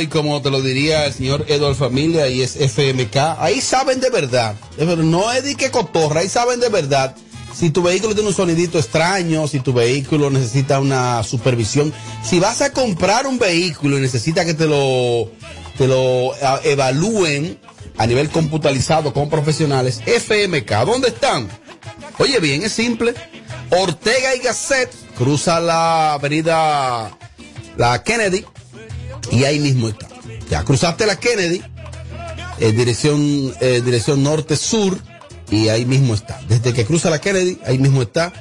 y como te lo diría el señor Eduardo Familia y es FMK, ahí saben de verdad. No es de que cotorra, ahí saben de verdad. Si tu vehículo tiene un sonidito extraño, si tu vehículo necesita una supervisión, si vas a comprar un vehículo y necesita que te lo, te lo ah, evalúen a nivel computarizado con profesionales, FMK, ¿dónde están? Oye bien, es simple. Ortega y Gasset cruza la avenida la Kennedy y ahí mismo está. Ya cruzaste la Kennedy en dirección, dirección norte-sur y ahí mismo está. Desde que cruza la Kennedy, ahí mismo está.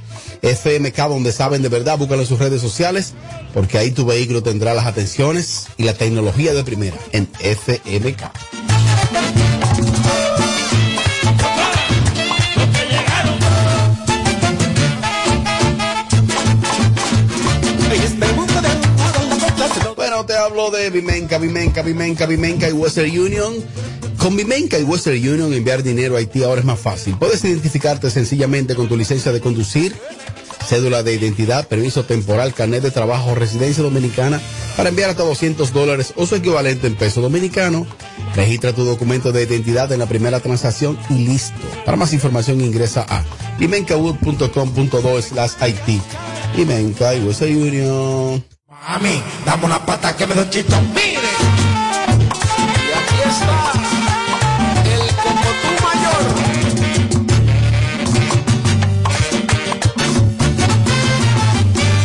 FMK, donde saben de verdad, búscalo en sus redes sociales, porque ahí tu vehículo tendrá las atenciones y la tecnología de primera en FMK. Te hablo de Vimenca, Vimenca, Vimenca, Vimenca y Western Union. Con Vimenca y Western Union enviar dinero a Haití ahora es más fácil. Puedes identificarte sencillamente con tu licencia de conducir, cédula de identidad, permiso temporal, carnet de trabajo, residencia dominicana para enviar hasta 200 dólares o su equivalente en peso dominicano. Registra tu documento de identidad en la primera transacción y listo. Para más información ingresa a vimencawood.com.do slash Haití. Vimenca y Western Union. Mami, dame una pata que me doy chito. Mire. Y aquí está el como tú mayor.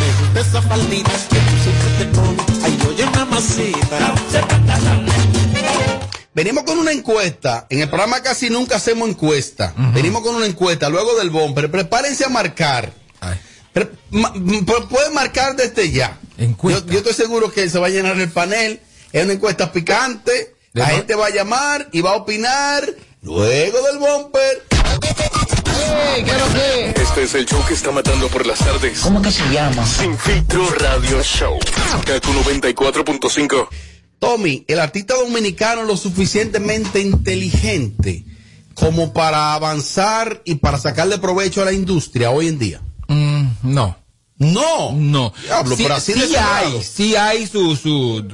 Me gusta esa faldita que tú siempre te pones. Ay, oye, mamacita. Venimos con una encuesta. En el programa casi nunca hacemos encuesta. Venimos con una encuesta luego del bumper. Prepárense a marcar. Pre- ma- Pueden marcar desde ya. Yo, yo estoy seguro que se va a llenar el panel. Es una encuesta picante. La De- gente va a llamar y va a opinar luego del bumper. Este es el show que está matando por las tardes. ¿Cómo que se llama? Sin filtro radio show. Kaku 94.5. Tommy, el artista dominicano es lo suficientemente inteligente como para avanzar y para sacarle provecho a la industria hoy en día. Mm, no. No. No. Diablo, sí, pero así sí de hay, sí hay su, su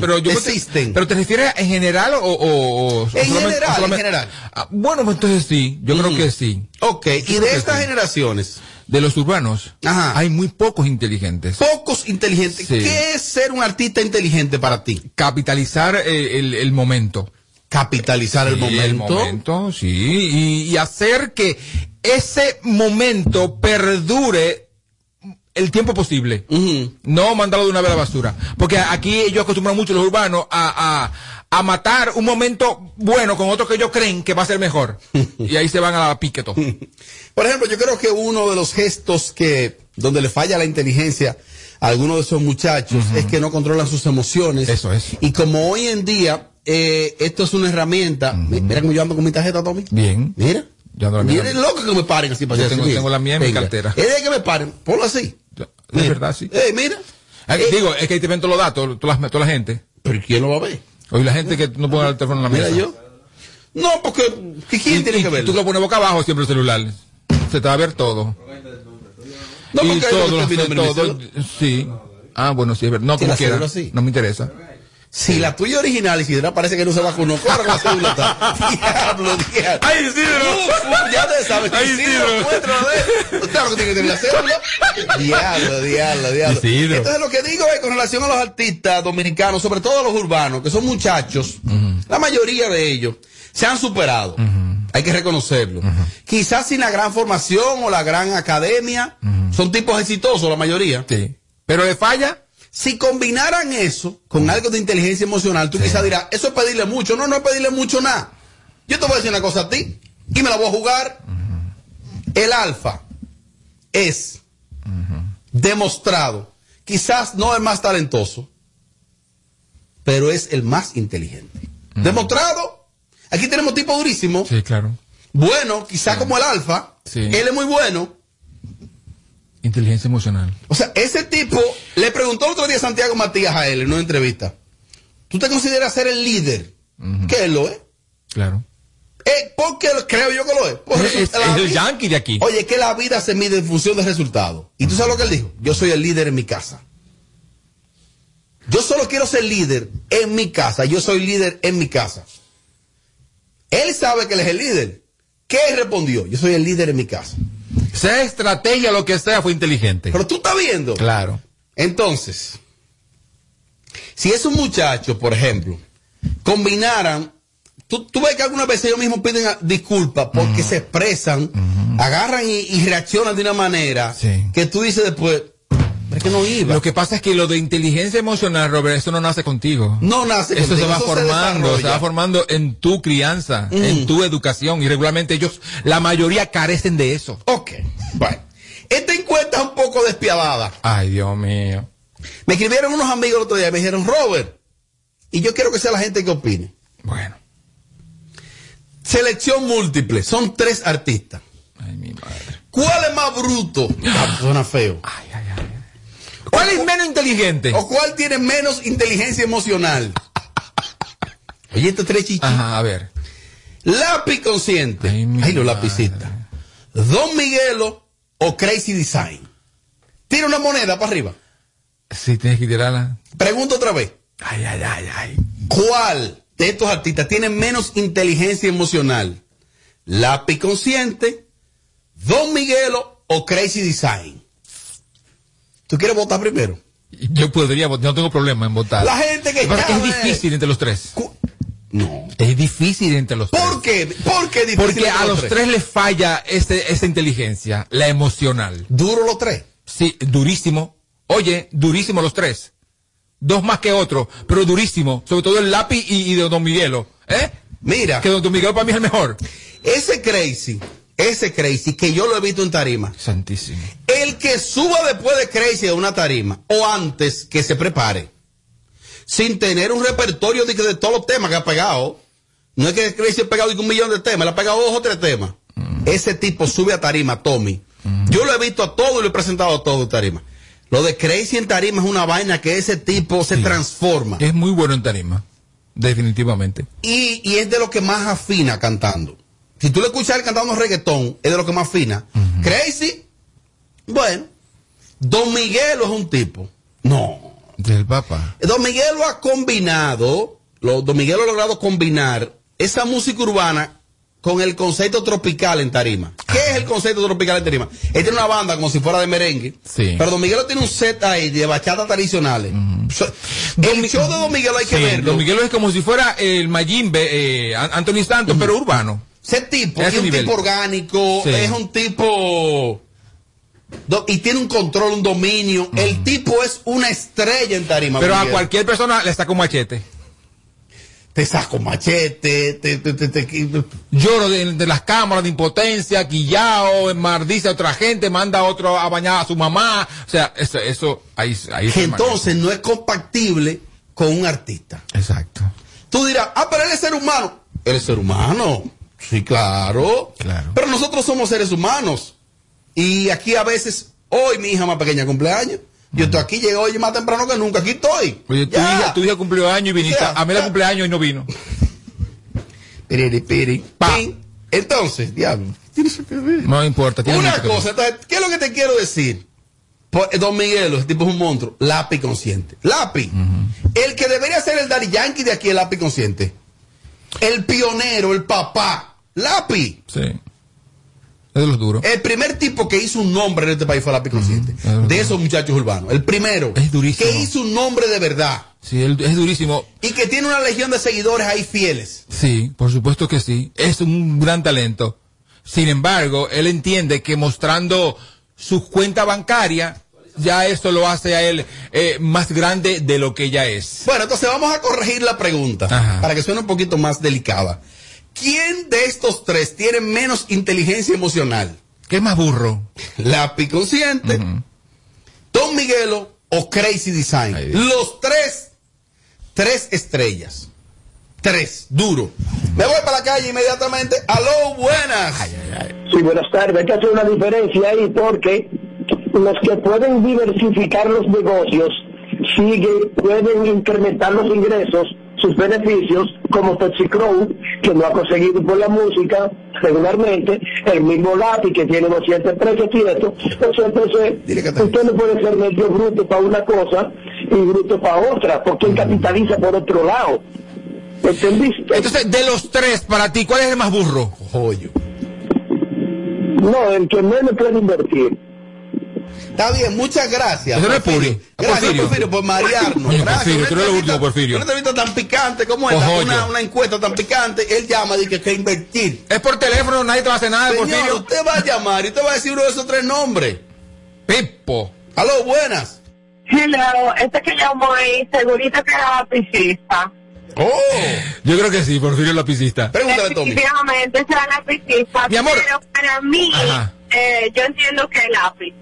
pero yo Existen. pero te refieres en general o, o- o En general, en general. Ah, bueno, pues entonces sí, yo creo que sí. Ok, y de estas sí. generaciones, De los urbanos, hay muy pocos inteligentes. pocos inteligentes. ¿Qué es ser un artista inteligente para ti? Capitalizar eh, el, el momento. Capitalizar el momento. El momento, sí. Y, y hacer que ese momento perdure el tiempo posible. No mandarlo de una vez a la basura. Porque aquí ellos acostumbran mucho los urbanos a, a, a matar un momento bueno con otro que ellos creen que va a ser mejor. y ahí se van a la piqueto. Por ejemplo, yo creo que uno de los gestos que, donde le falla la inteligencia a algunos de esos muchachos es que no controlan sus emociones. Eso es. Y como hoy en día, eh, esto es una herramienta. Mi- Mira cómo yo ando con mi tarjeta, Tommy. Bien. Mira. Yo ando la mía Mira, es loco que me paren así para Yo tengo- así, tengo la mía en mi Venga. cartera. Es de que me paren. Ponlo así. Es verdad, sí. Eh, mira. Ah, Digo, es que ahí te ven todos los datos, toda la, toda la gente. Pero ¿quién lo va a ver? Oye, la gente que no pone el teléfono en la Mira mesa. yo. No, porque ¿qué- ¿quién Y- tiene y que verlo? Tú lo pones boca abajo siempre el celular. Se te va a ver todo. No, y porque ahí todo, no mi mi todo, sí. Ah, bueno, sí, es verdad. No, ¿Tiene como quiera. No me interesa. Si la tuya original, Isidra, parece que no se vacunó. Corre con la está. Diablo, diablo. ¡Ay, Isidro! Uf, ya te sabes. ¡Ay, Isidro, Isidro! Claro que tiene que tener la cédula. Diablo, diablo, diablo. Isidro. Entonces, lo que digo es con relación a los artistas dominicanos, sobre todo a los urbanos, que son muchachos, la mayoría de ellos se han superado. Hay que reconocerlo. Quizás sin la gran formación o la gran academia, son tipos exitosos la mayoría. Sí. Pero le falla. Si combinaran eso con algo de inteligencia emocional, tú quizás dirás, eso es pedirle mucho. No, no es pedirle mucho nada. Yo te voy a decir una cosa a ti y me la voy a jugar. El alfa es demostrado, quizás no el más talentoso, pero es el más inteligente. Demostrado. Aquí tenemos tipo durísimo. Sí, claro. Bueno, quizás como el alfa. Sí. Él es muy bueno. Inteligencia emocional. O sea, ese tipo le preguntó el otro día Santiago Matías a él en una entrevista. ¿Tú te consideras ser el líder? ¿Qué él lo es? Claro. Eh, ¿Por qué creo yo que lo es? Por Es, es el yankee de aquí. Oye, que la vida se mide en función de resultados. ¿Y tú sabes lo que él dijo? Yo soy el líder en mi casa. Yo solo quiero ser líder en mi casa. Yo soy líder en mi casa. Él sabe que él es el líder. ¿Qué respondió? Yo soy el líder en mi casa. Sea estrategia, lo que sea, fue inteligente. Pero tú estás viendo. Claro. Entonces, si esos muchachos, por ejemplo, combinaran, tú, tú ves que algunas veces ellos mismos piden a- disculpas porque se expresan, agarran y, y reaccionan de una manera Sí. que tú dices después, no iba. Lo que pasa es que lo de inteligencia emocional, Robert, eso no nace contigo. no nace Eso se va formando, se, va formando en tu crianza, en tu educación. Y regularmente ellos, la mayoría carecen de eso. Ok, bueno. Esta encuesta es un poco despiadada. Ay, Dios mío. Me escribieron unos amigos el otro día y me dijeron, Robert, y yo quiero que sea la gente que opine. Bueno. Selección múltiple, son tres artistas. Ay, mi madre. ¿Cuál es más bruto? Ah, suena feo. Ay, ay. ¿Cuál es menos inteligente? ¿O cuál tiene menos inteligencia emocional? Oye, estos tres chichis. Ajá, a ver. Lápiz consciente. Ay, Ay, los lapicitas. Don Miguelo o Crazy Design. Tira una moneda para arriba. Sí, tienes que tirarla. Pregunto otra vez. Ay, ay, ay, ay. ¿Cuál de estos artistas tiene menos inteligencia emocional? Lápiz consciente, Don Miguelo o Crazy Design. ¿Tú quieres votar primero? Yo podría votar, no tengo problema en votar. La gente que pasa es difícil entre los tres. Cu- No. Es difícil entre los ¿Por tres. qué? ¿Por qué difícil Porque a los tres les falla ese, esa inteligencia, la emocional. Duro los tres. Sí, durísimo. Oye, durísimo los tres. Dos más que otro, pero durísimo. Sobre todo el lápiz y, y de Don Miguelo. ¿Eh? Mira, Que Don Miguelo para mí es el mejor. ese Crazy, ese Crazy que yo lo he visto en tarima, Santísimo. el que suba después de Crazy a una tarima o antes que se prepare, sin tener un repertorio de, todos los temas que ha pegado, no es que Crazy ha pegado un millón de temas, le ha pegado dos o tres temas. Ese tipo sube a tarima, Tommy. Yo lo he visto a todo y lo he presentado a todo en tarima. Lo de Crazy en tarima es una vaina que ese tipo se Sí. transforma. Es muy bueno en tarima. Definitivamente. Y, y es de lo que más afina cantando. Si tú le escuchas cantando reggaetón, es de lo que más afina. Crazy, bueno. Don Miguelo es un tipo. No. Del Papa. Don Miguelo ha combinado, lo, Don Miguelo ha logrado combinar esa música urbana con el concepto tropical en tarima. ¿Qué es el concepto tropical en tarima? Él tiene una banda como si fuera de merengue. Sí. Pero Don Miguelo tiene un set ahí de bachata tradicionales. So- el Mi- show de Don Miguelo hay que Sí, verlo. Don Miguelo es como si fuera el Mayimbe, eh, An- Anthony Santos, pero urbano. Ese tipo es un nivel. tipo orgánico, Sí. es un tipo... do- y tiene un control, un dominio. El tipo es una estrella en tarima. Pero a cualquier persona le saca un machete. Te saco machete, te, te, te- te- Lloro de, de las cámaras de impotencia, guillao, maldice a otra gente, manda a otro a bañar a su mamá. O sea, eso, eso ahí, ahí que entonces no es compatible con un artista. Exacto. Tú dirás, ah, pero él es ser humano. Él es ser humano. Sí, claro. Claro. Pero nosotros somos seres humanos. Y aquí a veces, hoy mi hija más pequeña cumpleaños. Yo estoy aquí, llegué hoy más temprano que nunca. Aquí estoy. Oye, tu hija, tu hija cumplió años y viniste. Ya, a mí la cumpleaños y no vino. Piriri, piri, Pa. pin. Entonces, diablo. que ver? No importa. Una ver. cosa, entonces, ¿qué es lo que te quiero decir? Por- eh, Don Miguelo, ese tipo es un monstruo. Lápiz consciente. Lápiz. El que debería ser el Daddy Yankee de aquí es lápiz consciente. El pionero, el papá. Lápiz. Sí. Es de los duros. El primer tipo que hizo un nombre en este país fue lápiz consciente. De esos muchachos urbanos. El primero. Es durísimo. Que hizo un nombre de verdad. Sí, él- es durísimo. Y que tiene una legión de seguidores ahí fieles. Sí, por supuesto que sí. Es un gran talento. Sin embargo, él entiende que mostrando su cuenta bancaria, ya eso lo hace a él eh, más grande de lo que ya es. Bueno, entonces vamos a corregir la pregunta Ajá. para que suene un poquito más delicada. ¿Quién de estos tres tiene menos inteligencia emocional? ¿Qué más burro? ¿Lápiz consciente, Don Miguelo o Crazy Design? Ay. Los tres, tres estrellas. Tres, duro. Me voy para la calle inmediatamente. Aló, buenas. Sí, buenas tardes. Hay que hacer una diferencia ahí porque los que pueden diversificar los negocios siguen, pueden incrementar los ingresos, sus beneficios, como Pepsi Crow, que no ha conseguido por la música regularmente, el mismo Lápiz que tiene 213 quietos. Entonces, entonces Dile que está usted no puede ser medio bruto para una cosa y bruto para otra, porque él capitaliza por otro lado. ¿Entendiste? Entonces, de los tres, para ti, ¿cuál es el más burro? Joyo. no, el que menos puede invertir. Está bien, muchas gracias. Eso no es Porfirio. Puri. Gracias, Porfirio. Porfirio, por marearnos. Gracias. Porfirio, tú eres lo último, Porfirio. Una entrevista tan picante como esta, una, una encuesta tan picante, él llama y dice que invertir. Es por teléfono, nadie te va a hacer nada, Señor, Porfirio. usted va a llamar y usted va a decir uno de esos tres nombres. Pipo. Aló, buenas. Hello, este que llamó ahí, segurito que era lapicista. Oh, Yo creo que sí, Porfirio es lapicista. pregúntale, Tommy. Definitivamente será lapicista. Mi amor. Pero para mí, eh, yo entiendo que lápiz.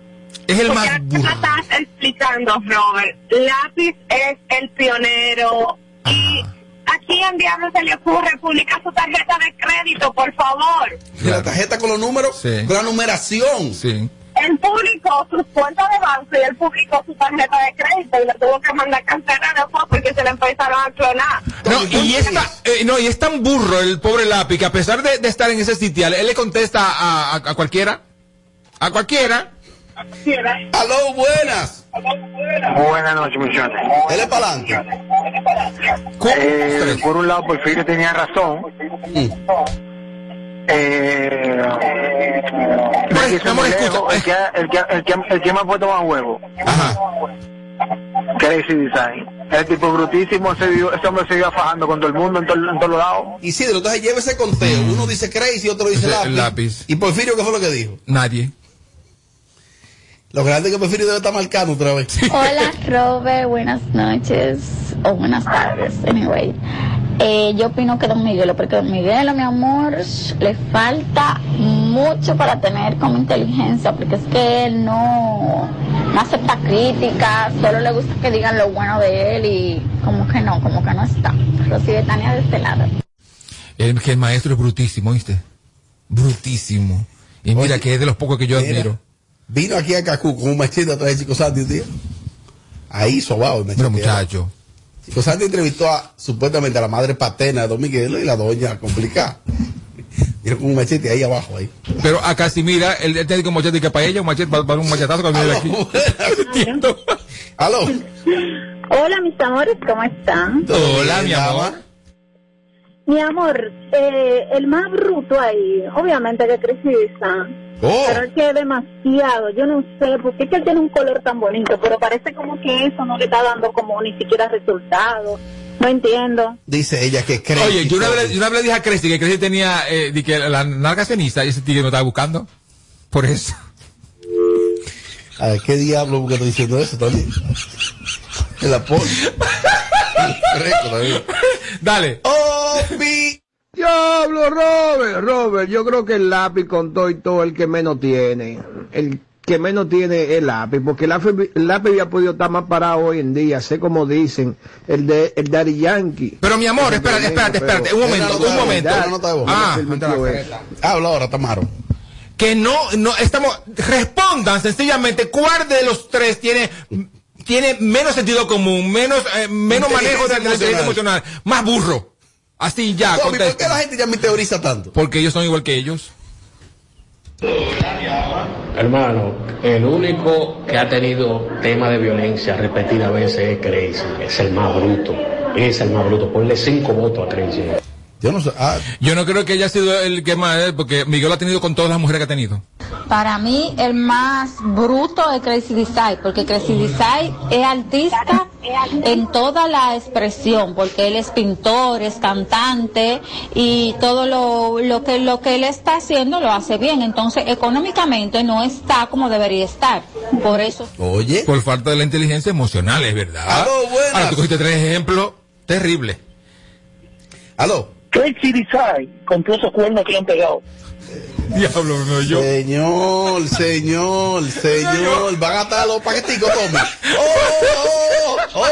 Es el más burro. me estás explicando, Robert. Lápiz es el pionero. Y aquí en Diablo se le ocurre publicar su tarjeta de crédito, por favor. La tarjeta con los números, Sí. con la numeración. Sí. Él publicó sus cuentas de banco y él publicó su tarjeta de crédito y le tuvo que mandar cancelar después porque se le empezaron a clonar. No, y, es eh, no, y es tan burro el pobre lápiz que a pesar de, de estar en ese sitial, él le contesta a, a- a cualquiera. A cualquiera. Aló, buenas. Buenas noches, muchachos. Él es para adelante. Eh, por un lado, Porfirio tenía razón. Eh, Pues, el, que el, que, el, que, el, que, el que me ha puesto más huevo, Ajá. Crazy Design. El tipo brutísimo, se vio, ese hombre se iba fajando con todo el mundo en, todo- en todos los lados. Isidro, entonces lleve ese conteo. Uno dice crazy, otro dice Ese- lápiz. lápiz. ¿Y Porfirio qué fue lo que dijo? Nadie. Lo grande que Porfirio debe estar marcando otra vez. Hola Robert, buenas noches o buenas tardes, anyway. Eh, yo opino que Don Miguelo, porque Don Miguelo, mi amor, le falta mucho para tener como inteligencia, porque es que él no, no acepta críticas, solo le gusta que digan lo bueno de él y como que no, como que no está. Rosy Betania de este lado. El, que el maestro es brutísimo, ¿viste? Brutísimo. Y mira Oye, que es de los pocos que yo Mira, admiro. Vino aquí a Cacú con un machete atrás de Chico Santi un día. Ahí sobado el machete. muchacho. Chico Santi entrevistó a, supuestamente a la madre paterna de Don Miguelo y la doña complicada. Vino con un machete ahí abajo ahí. Pero a Casimira, él, él tiene como machete que para ella, un machete para, para un machetazo cuando viene aquí. Aló, buenas. Entiendo. Aló. Hola mis amores, ¿cómo están? ¿Todo Hola, mi amor. Mi amor, eh, el más bruto ahí, obviamente que Crisisa. Oh, Pero es que es demasiado, yo no sé, porque es que él tiene un color tan bonito, pero parece como que eso no le está dando como ni siquiera resultado. No entiendo. dice ella que cree. Oye, yo una, vez, yo una vez le dije a Cresci que Cresci tenía eh, di que la narga ceniza y ese tigre me estaba buscando. Por eso. A ver, ¿qué diablo porque estoy diciendo eso también? El apoyo. Dale. Oh, mi. Diablo, Robert, Robert, yo creo que el lápiz con todo y todo el que menos tiene. El que menos tiene es el lápiz, porque el lápiz, el lápiz había podido estar más parado hoy en día, sé como dicen, el de el Daddy Yankee. Pero mi amor, espérate, espérate, espérate. Un momento, un momento. Ah, careta. Habla ahora, Tamaro. que no, no, estamos, respondan sencillamente cuál de los tres tiene, tiene menos sentido común, menos, eh, menos manejo de la inteligencia emocional, más burro. Así ya, Tommy, ¿por qué la gente ya me teoriza tanto? Porque ellos son igual que ellos. Hermano, el único que ha tenido tema de violencia repetidas veces es Crazy. Es el más bruto. Es el más bruto. Ponle cinco votos a Crazy. Yo no sé. Ah, Yo no creo que haya sido el que más, eh, porque Miguel lo ha tenido con todas las mujeres que ha tenido. Para mí, el más bruto es Crazy Design, porque Crazy Design es artista en toda la expresión, porque él es pintor, es cantante y todo lo, lo, que, lo que él está haciendo lo hace bien. Entonces, económicamente no está como debería estar. Por eso. oye. Por falta de la inteligencia emocional, es verdad. Aló. Ahora tú cogiste tres ejemplos terribles. Aló. Crazy Design compró esos cuernos que le han pegado. Diablo, no yo. Señor, señor, señor. Van a estar los paqueticos, Tommy. ¡Oh! ¡Oh! ¡Oh!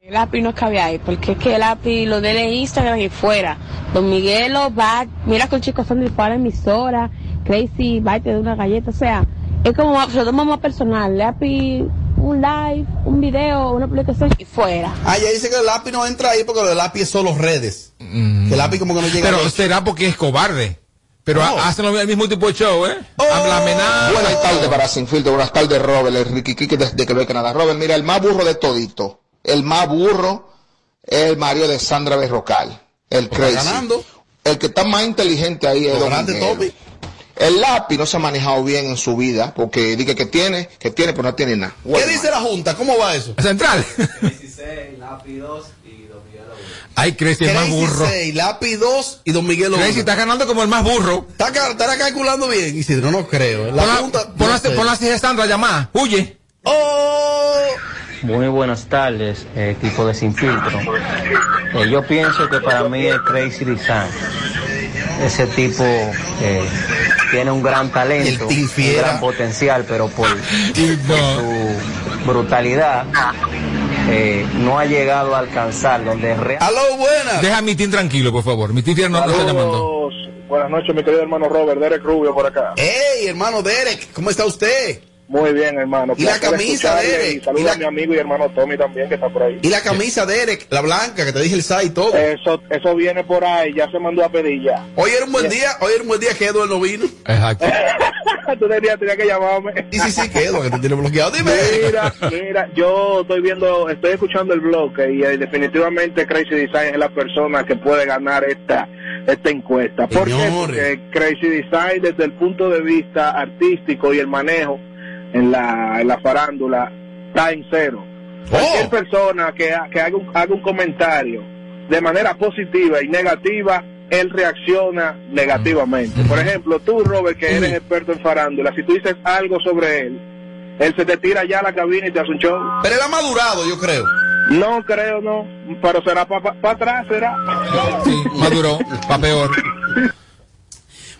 El API no cabe ahí, porque es que el API lo de Instagram y fuera. Don Miguelo va, mira que el chico son de para la emisora, Crazy va y te da una galleta, o sea, es como, se lo toma más personal. El API, un live, un video, una publicación y fuera. Ah, ya dice que el lápiz no entra ahí porque lo del lápiz es solo redes. Que el lápiz como que no llega Pero a será porque es cobarde. Pero Oh. ha- hacen el mismo tipo de show, ¿eh? La amenaza. Buenas tardes para Sin Filtro, buenas tardes Robert, el Ricky Kiki desde Quebec, Canadá. Robert, mira, el más burro de todito, el más burro es el Mario de Sandra Berrocal, el crazy. ganando. El que está más inteligente ahí es Don. Tommy. El lápiz no se ha manejado bien en su vida, porque dice que tiene, que tiene, pero no tiene nada. ¿Qué dice la Junta? ¿Cómo va eso? Central. Ay, Crazy es más Crazy burro. 6, Lápiz 2 y Don Miguel Crazy 1. está ganando como el más burro. Está, calculando bien. Y si no, no creo. La Pon la- Junta. pon no la- pon la Sandra llamada. Huye. ¡Oh! Muy buenas tardes, eh, equipo de Sin Filtro. Eh, yo pienso que para mí es Crazy Design. Ese tipo eh, tiene un gran talento, un gran potencial, pero por su brutalidad eh, no ha llegado a alcanzar donde realmente... ¡Aló, buenas! Deja a mi team tranquilo, por favor. Mi team no, no está llamando. Buenas noches, mi querido hermano Robert, Derek Rubio por acá. ¡Ey, hermano Derek! ¿Cómo está usted? Muy bien, hermano. ¿Y la camisa, Derek? Y saludo ¿Y la- a mi amigo y hermano Tommy también, que está por ahí. Y la camisa Derek, la blanca, que te dije el SAI y todo. Eso, eso viene por ahí, ya se mandó a pedir ya. Hoy era un buen día, hoy era un buen día que Edward no vino. Exacto. Tú tenías, tenías que llamarme. Y sí, sí, que Edward, que te tiene bloqueado. Dime. Mira, mira, yo estoy viendo, estoy escuchando el bloque y eh, definitivamente Crazy Design es la persona que puede ganar esta esta encuesta. ¿Por qué? Señores. Porque Crazy Design desde el punto de vista artístico y el manejo en la, en la farándula está en cero. Cualquier persona que, que haga, un, haga un comentario de manera positiva y negativa, él reacciona negativamente. Por ejemplo, tú, Robert, que eres experto en farándula, si tú dices algo sobre él, él se te tira ya a la cabina y te hace un show. Pero él ha madurado, yo creo. No creo, no. Pero será para atrás, será. Sí, maduró, pa' peor.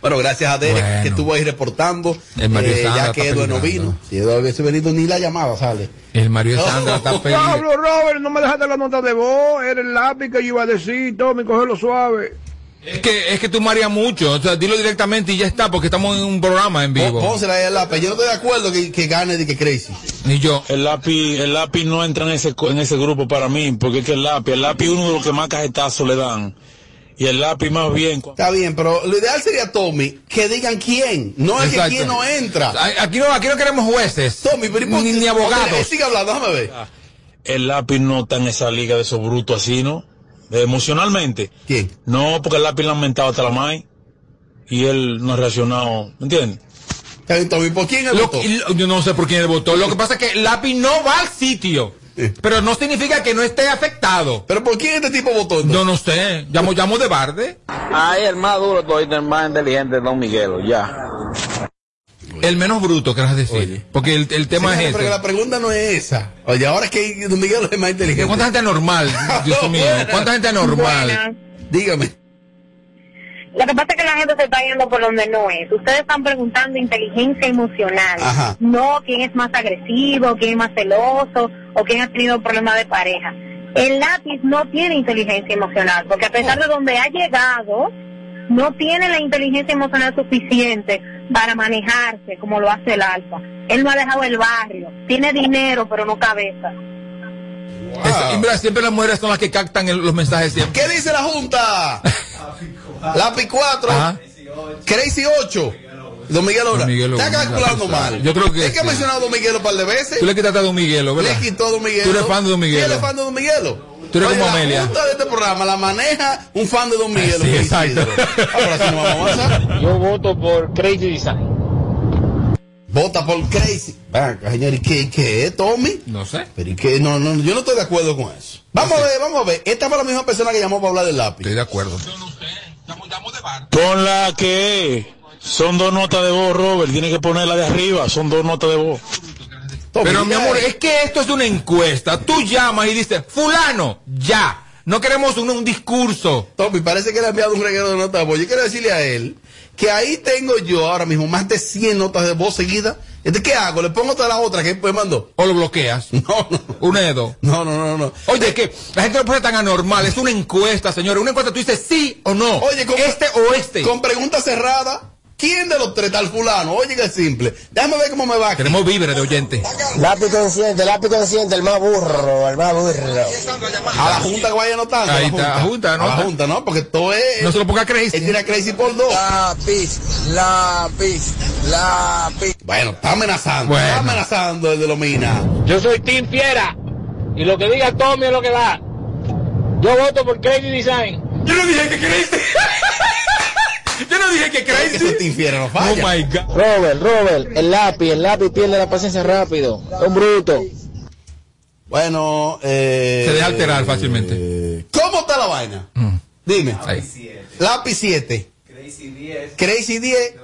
Bueno, gracias a Derek Bueno. que estuvo ahí reportando. El Mario eh, ya que Edward no vino. Si Edward hubiese venido, ni la llamada sale. El Mario Sandra está peligrando. Pablo, Robert, no me dejaste la nota de voz. Era el lápiz que yo iba a decir. Tommy, cógelo suave. Es que, es que tú mareas mucho. O sea, dilo directamente y ya está, porque estamos en un programa en vivo. Pónsela ahí al lápiz. Yo no estoy de acuerdo que, que gane de que Crazy. Ni yo. El lápiz, el lápiz no entra en ese, en ese grupo para mí, porque es que el lápiz, el lápiz es uno de los que más cajetazos le dan. Y el lápiz más bien. Está bien, pero lo ideal sería, Tommy, que digan quién. No es Exacto. que quién no entra. Aquí no, aquí no queremos jueces. Tommy, pero ¿y por ni, ni abogados. Sigue hablando, déjame ver. El lápiz no está en esa liga de esos brutos así, ¿no? De emocionalmente. ¿Quién? No, porque el lápiz le han mentado hasta la mai. Y él no ha reaccionado. ¿Me entiendes? Tommy, ¿por quién él Lo- votó? yo no sé por quién él votó. Lo que pasa es que el lápiz no va al sitio. Pero no significa que no esté afectado. ¿Pero por quién este tipo votó? No, no sé. Llamo, llamo de Barde. Ahí el más duro, todo el más inteligente es Don Miguelo, ya. El menos bruto, querrás decir. Porque el, el tema es pero ese. que la pregunta no es esa. Oye, ahora es que Don Miguel es más inteligente. ¿Cuánta gente anormal? Dios mío. ¿Cuánta gente anormal? Buenas. Dígame. Lo que pasa es que la gente se está yendo por donde no es. Ustedes están preguntando inteligencia emocional. Ajá. No quién es más agresivo, quién es más celoso o quién ha tenido problemas de pareja. El lápiz no tiene inteligencia emocional porque a pesar de donde ha llegado, no tiene la inteligencia emocional suficiente para manejarse como lo hace el alfa. Él no ha dejado el barrio. Tiene dinero, pero no cabeza. Y mira, siempre las mujeres son las que captan el- los mensajes siempre. ¿Qué dice la Junta? Lápiz 4. Ajá. Crazy 8. Don Miguel Ora. Don Miguelo, Está calculando mal. yo creo que Es que ha sí. mencionado a Don Miguelo un par de veces. Tú le quitaste a Don Miguelo, ¿verdad? Le quitó a Don Miguelo. Tú eres fan de Don Miguelo. ¿Quién es fan de Don Miguelo? Tú eres Oye, como la Amelia. Junta de este programa la maneja un fan de Don Miguelo. Sí, exacto. Ahora sí no vamos a avanzar. Yo voto por Crazy Design. Vota por Crazy. Venga, señor, ¿y qué, qué es, Tommy? No sé. Pero ¿y qué? No, no, yo no estoy de acuerdo con eso. Vamos a ver, vamos a ver. Esta fue la misma persona que llamó para hablar del lápiz. Estoy de acuerdo. Ponla que son dos notas de voz, Robert. Tiene que ponerla de arriba. Son dos notas de voz. Pero mi amor, es que esto es una encuesta. Tú llamas y dices, fulano, ya. No queremos un, un discurso. Tommy, parece que le ha enviado un reguero de notas de voz. Yo quiero decirle a él que ahí tengo yo ahora mismo más de 100 notas de voz seguidas. Entonces, ¿qué hago? ¿Le pongo todas las otras que él me mandó? O lo bloqueas. No, no. Una de dos. No, no, no, no. Oye, que la gente no puede ser tan anormal. Es una encuesta, señores. Una encuesta tú dices sí o no. Oye, con, este o este. Con pregunta cerrada. ¿Quién de los tres tal fulano? Oye, que simple. Déjame ver cómo me va. aquí. Tenemos víveres de oyentes. Lápiz consciente, lápiz consciente, el más burro, el más burro. A la junta que vaya anotando. Ahí a está, la junta, A la junta, ¿no? Porque todo es. No se lo ponga crazy. Él tira crazy por dos. Lápiz, lápiz, lápiz. Bueno, está amenazando. Bueno. Está amenazando el de Lomina. Yo soy Team Fiera. Y lo que diga Tommy es lo que va. Yo voto por Crazy Design. Yo no dije que crazy. Yo no dije que Que crazy. ese te infiere, no Oh falla. my god. Robert, Robert, el lápiz, el lápiz pierde la paciencia rápido. Es un bruto. Bueno, eh. Se deja alterar fácilmente. eh, ¿Cómo está la vaina? Dime. Ahí. Lápiz 7. Crazy 10.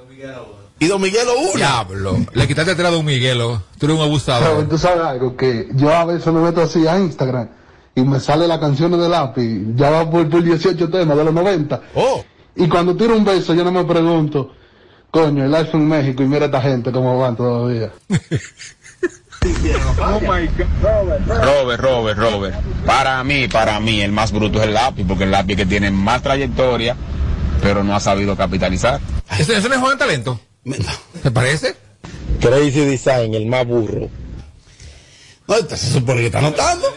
Y Don Miguelo 1. Diablo. Le quitaste atrás a un Miguelo. Tú eres un Pero abusador. tú sabes algo, que yo a veces me meto así a Instagram y me sale las canciones de lápiz, ya va por, por 18 temas de los 90. Oh. Y cuando tiro un beso yo no me pregunto, coño, el iPhone en México y mira esta gente cómo van todavía. Robert, Robert, Robert. Para mí, para mí, el más bruto es el lápiz, porque el lápiz que tiene más trayectoria, pero no ha sabido capitalizar. ¿Eso, eso no es joven talento? ¿Te parece? Crazy Design, el más burro. No, entonces se supone que está anotando.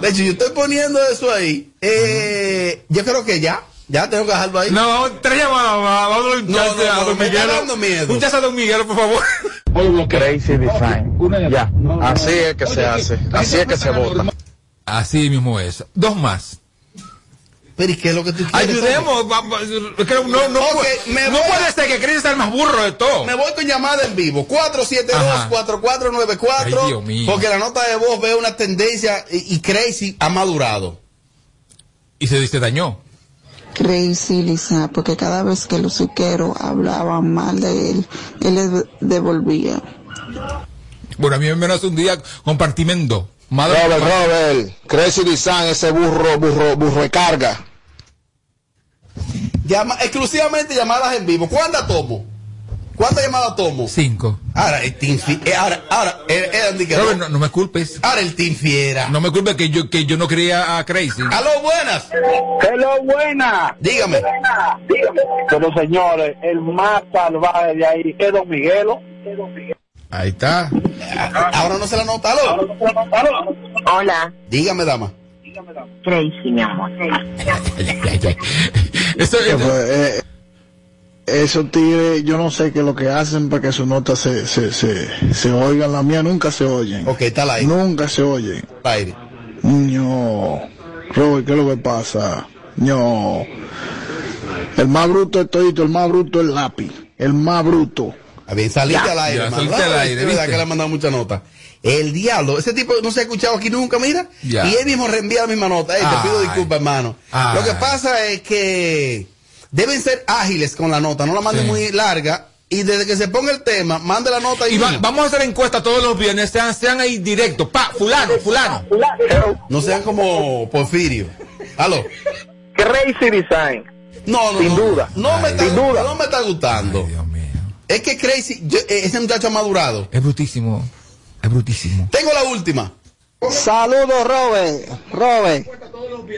De hecho, yo estoy poniendo eso ahí. Eh, yo creo que ya. Ya tengo que dejarlo ahí. No, vamos, tres llamadas. va- Vamos a un No, chance no, a Don me está Miguelo. dando miedo. Un chance a Don Miguelo, por favor. Crazy Design. Ya, así es que se hace, así es que se vota. Así mismo es. Dos más. Pero ¿y qué es lo que tú quieres? Ayudemos. no, puede- me no voy a- puede ser que Chris sea el más burro de todo. Me voy con llamada en vivo. Ajá. 472-4494. Ay, Dios mío. Porque la nota de voz ve una tendencia y, y Crazy ha madurado. Y se, se dañó. Crazy Lisa, porque cada vez que los suqueros hablaban mal de él, él les devolvía. Bueno, a mí me hace un día compartimento. Madre Robert, Robert, Crazy Design, ese burro, burro, burro de carga. Llama, exclusivamente llamadas en vivo. ¿Cuántas tomo? ¿Cuántas llamadas tomo? Cinco. Ahora, el Team Fi- eh, ahora, ahora, Andy, que Robert, no- no, no me culpes. ahora el Team Fiera. No me culpes que yo, que yo no quería a Crazy. Aló, buenas. Hello, buena. Dígame. Pero señores, el más salvaje de ahí es Don Miguelo. Ahí está. Ahora no se la nota. Aló. Hola, Dígame, dama. Crazy, mi amor. Eso, Que fue, eh, esos tigres, yo no sé qué es lo que hacen para que sus notas se, se, se, se oigan. La mía nunca se oyen. Ok, está al aire. Nunca se oyen. Al aire. No. Robert, ¿qué es lo que pasa? No. El más bruto es todito, el más bruto es el lápiz. El más bruto. Ah, Bien, saliste Ya, al aire, ya, saliste al Ah, aire, verdad que le han mandado mucha nota. El diablo, ese tipo no se ha escuchado aquí nunca, mira. Ya. Y él mismo reenvía la misma nota. Ey, te pido disculpas, hermano. Ay. Lo que pasa es que deben ser ágiles con la nota, no la manden Sí. muy larga. Y desde que se ponga el tema, mande la nota y, Y va- una. vamos a hacer encuestas todos los viernes, sean, sean ahí directos. Pa, fulano, fulano. No sean como Porfirio. Aló. Crazy Design. No, no, Sin no. duda. No me está, Sin duda. no me está gustando. Dios mío. Es que Crazy, yo- eh, ese muchacho ha madurado. Es brutísimo. Es brutísimo. Tengo la última. Saludos, Robert. Robert.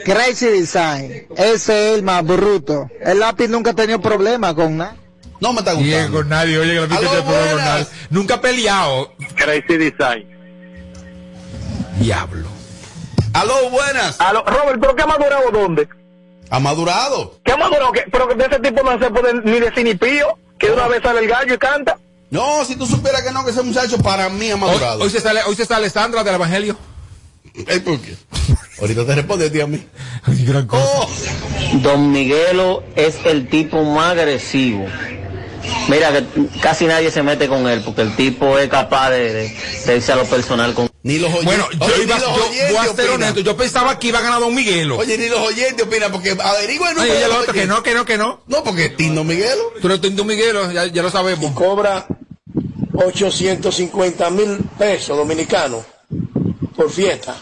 Crazy Design. Ese es el más bruto. El lápiz nunca ha tenido problema con nada. No me está gustando. con nadie, oye, que la problema con nadie. Nunca ha peleado. Crazy Design. Diablo. Aló, buenas. Aló, Robert, ¿pero qué ha madurado dónde? Ha madurado. ¿Qué ha madurado? ¿Qué? Pero que de ese tipo no se puede ni decir ni pío. Que una vez sale el gallo y canta. No, si tú supieras que no, que ese muchacho para mí ha Hoy, madurado. hoy se sale, hoy se sale Sandra del Evangelio. Ey, ¿por qué? Ahorita te responde a ti a mí. Gran cosa. Oh, Don Miguelo es el tipo más agresivo. Mira que casi nadie se mete con él porque el tipo es capaz de, de, de irse a lo personal con... ni los oyentes. Bueno, yo, Oye, iba, ni los yo oyentes voy a ser honesto. Yo pensaba que iba a ganar Don Miguelo. Oye, ni los oyentes opinan, porque averigua el número. lo otro, que no, que no, que no. No, porque Tino Miguelo. Tú eres Don Miguelo, ya, ya lo sabemos. Cobra 850 mil pesos dominicanos por fiesta.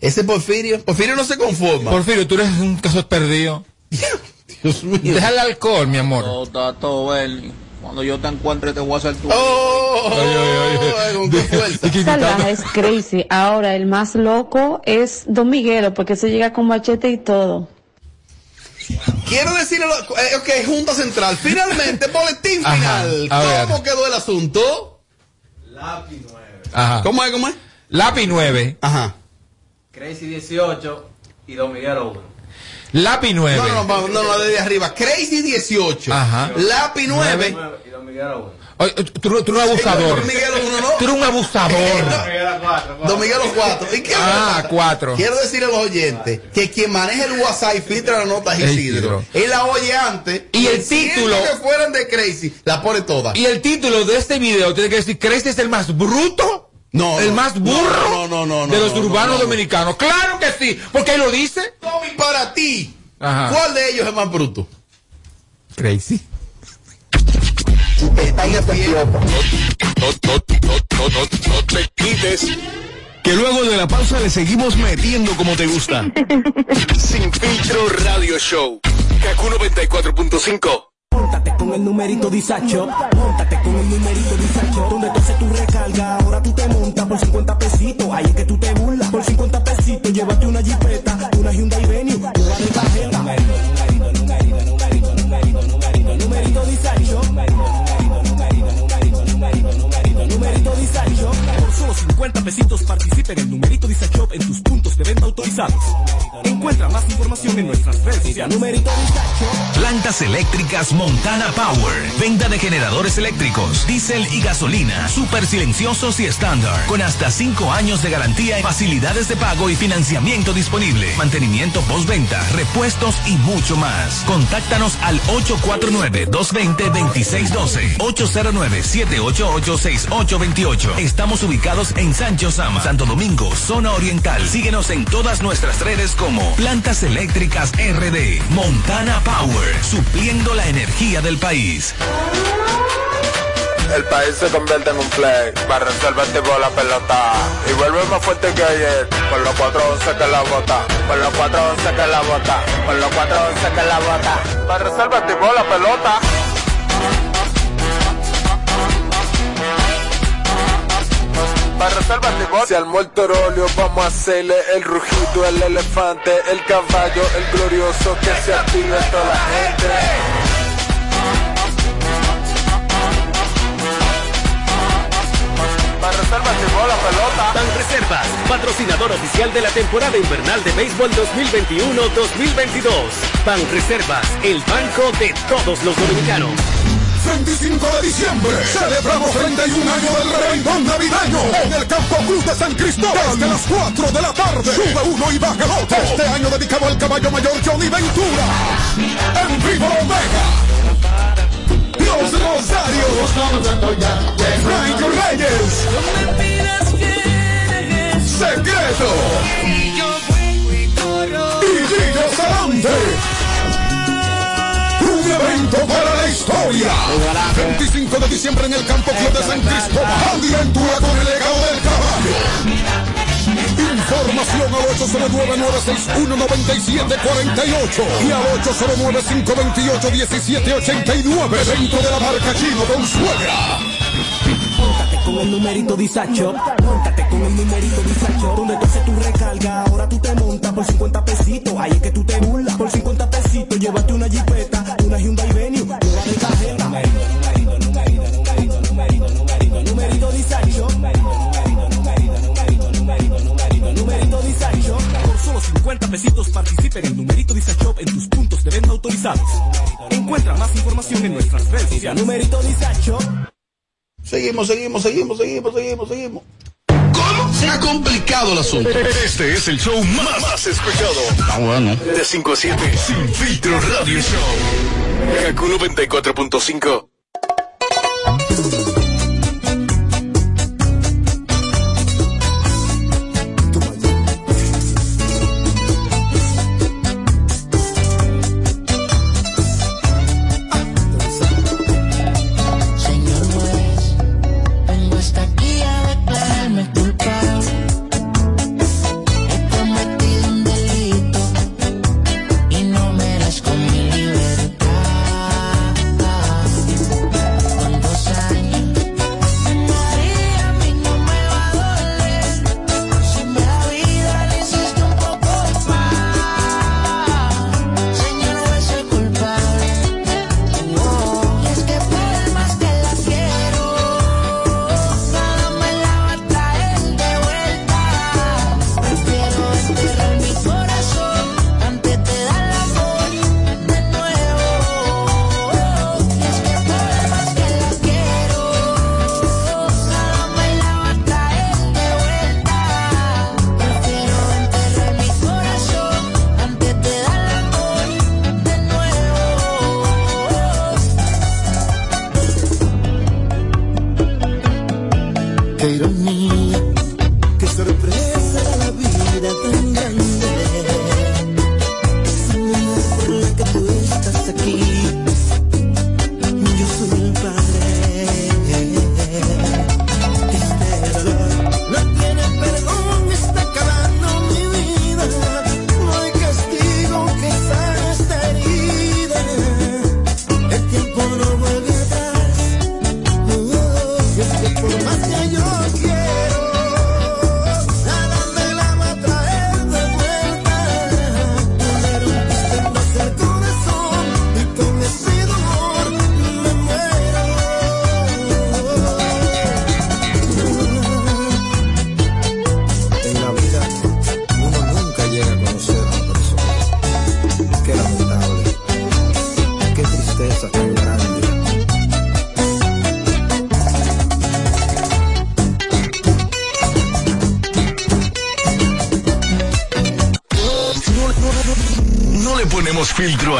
Ese Porfirio. Porfirio no se conforma. Porfirio, tú eres un caso perdido. Dios mío. Deja el alcohol, mi amor. Todo está todo Bernie. Cuando yo te encuentre te voy a hacer tu. Oh, es crazy. Ahora, el más loco es Don Miguelo, porque se llega con machete y todo. quiero decirle, lo- eh, ok, Junta Central, finalmente, boletín Ajá, final. ¿Cómo quedó el asunto? Ajá. ¿Cómo es, cómo es? Lápiz 9. Ajá. Crazy 18 y Don Miguel 1. Lápiz 9. No, no, no, no, no, desde arriba. Crazy 18. Ajá. Lápiz 9. Y Don Miguel 1. Oye, tú, tú eres un abusador. Don Miguel uno, ¿no? Tú eres un abusador. Don Miguel los cuatro. ¿Y qué Ah, cuatro. Quiero decirle a los oyentes que quien maneja el WhatsApp y filtra la nota es Isidro. Él la oye antes. Y el título- que fueran de Crazy, la pone toda. Y el título de este video tiene que decir, ¿crees que es el más bruto? No, ¿El más burro no, no, no, no, de los no, no, urbanos no. dominicanos? Claro que sí, porque ahí lo dice. Tommy, para ti, Ajá. ¿cuál de ellos es más bruto? Crazy. No, no, no, no, no, no, no te quites. Que luego de la pausa le seguimos metiendo como te gusta. Sin filtro radio show. Kaku 94.5. Móntate con el numerito disacho, móntate con el numerito disacho, donde tú haces tu recarga, ahora tú te montas por 50 pesitos, ahí es que tú te burlas, por 50 pesitos, llévate una jipeta, solo 50 pesitos participa en el numerito disacho en tus puntos de venta autorizados. Encuentra más información en nuestras redes sociales. Numerito. Plantas eléctricas Montana Power. Venta de generadores eléctricos, diésel y gasolina. Súper silenciosos y estándar. Con hasta 5 años de garantía y facilidades de pago y financiamiento disponible. Mantenimiento postventa, repuestos y mucho más. Contáctanos al 849-220-2612. 809-788-6828. Estamos ubicados en Sancho Sama, Santo Domingo, zona oriental. Síguenos en todas nuestras redes como Plantas Eléctricas RD. Montana Power. Supliendo la energía del país. El país se convierte en un play, para resolver tipo la pelota. Y vuelve más fuerte que ayer, con los 411 que la bota, con los 411 que la bota, con los 411 que la bota. Para resolver tipo la pelota. Para resolver tipo Si al muerto óleo vamos a hacerle el rugido, el elefante, el caballo, el glorioso que se active toda la gente. Para reservas llegó la pelota. Ban Reservas, patrocinador oficial de la temporada invernal de béisbol 2021-2022. Ban Reservas, el banco de todos los dominicanos. 25 de diciembre celebramos 31 años del reventón navideño en el Campo Cruz San Cristóbal desde las 4 de la tarde. Sube uno y baja el otro. Este año dedicado al caballo mayor Johnny Ventura. En vivo Omega. Los Rosarios. Frank Reyes. Secreto. Y Gillo Sarante. Evento para la historia. 25 de diciembre en el Campo Club de San Cristóbal. Aventura con el legado del caballo. Información al 809-961-9748 y al 809-528-1789 dentro de la marca Chino con suegra. Móntate con el numerito disacho, móntate con el numerito disacho, donde tú haces tu recarga, ahora tú te montas por 50 pesitos, ahí es que tú te burlas, por 50 pesitos, llévate una jipeta, Seguimos, seguimos, seguimos, seguimos, seguimos, seguimos. ¿Cómo? Se ha complicado el asunto. Este es el show más, más escuchado. Ah, bueno. De 5 a 7, Sin Filtro Radio Show. Kaku 94.5.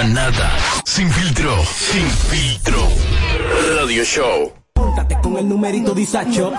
ponemos filtro a nada. Sin filtro, sin filtro. Radio Show. Móntate con el numerito Disacho.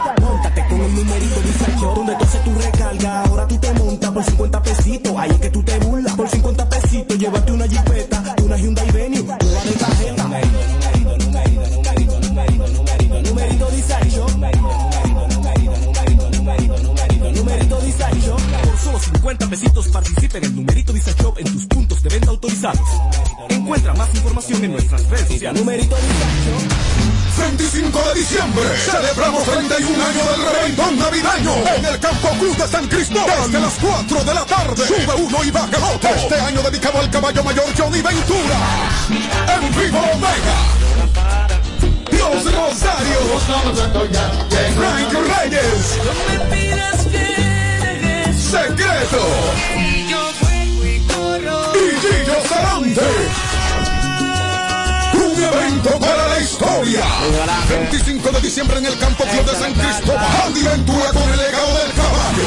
25 de diciembre en el Campo Club de San Cristóbal. Andy Ventura con el legado del caballo.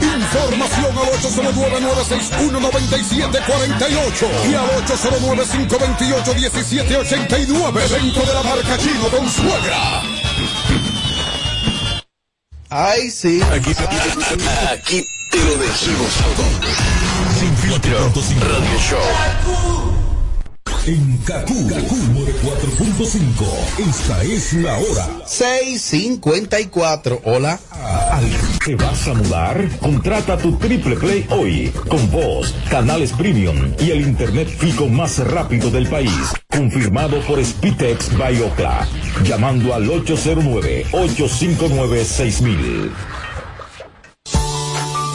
Información al 809-961-9748 y al 809-528-1789 dentro de la marca Chino con suegra. Ay, sí. Aquí, aquí te lo decimos todo. Sin filtro, Radio Show. En Kaku, Kaku 4.5. Esta es la hora. 654. Hola. ¿Te vas a mudar? Contrata tu Triple Play hoy, con voz, canales premium y el internet fijo más rápido del país. Confirmado por Spitex by Ocla. Llamando al 809-859-6000.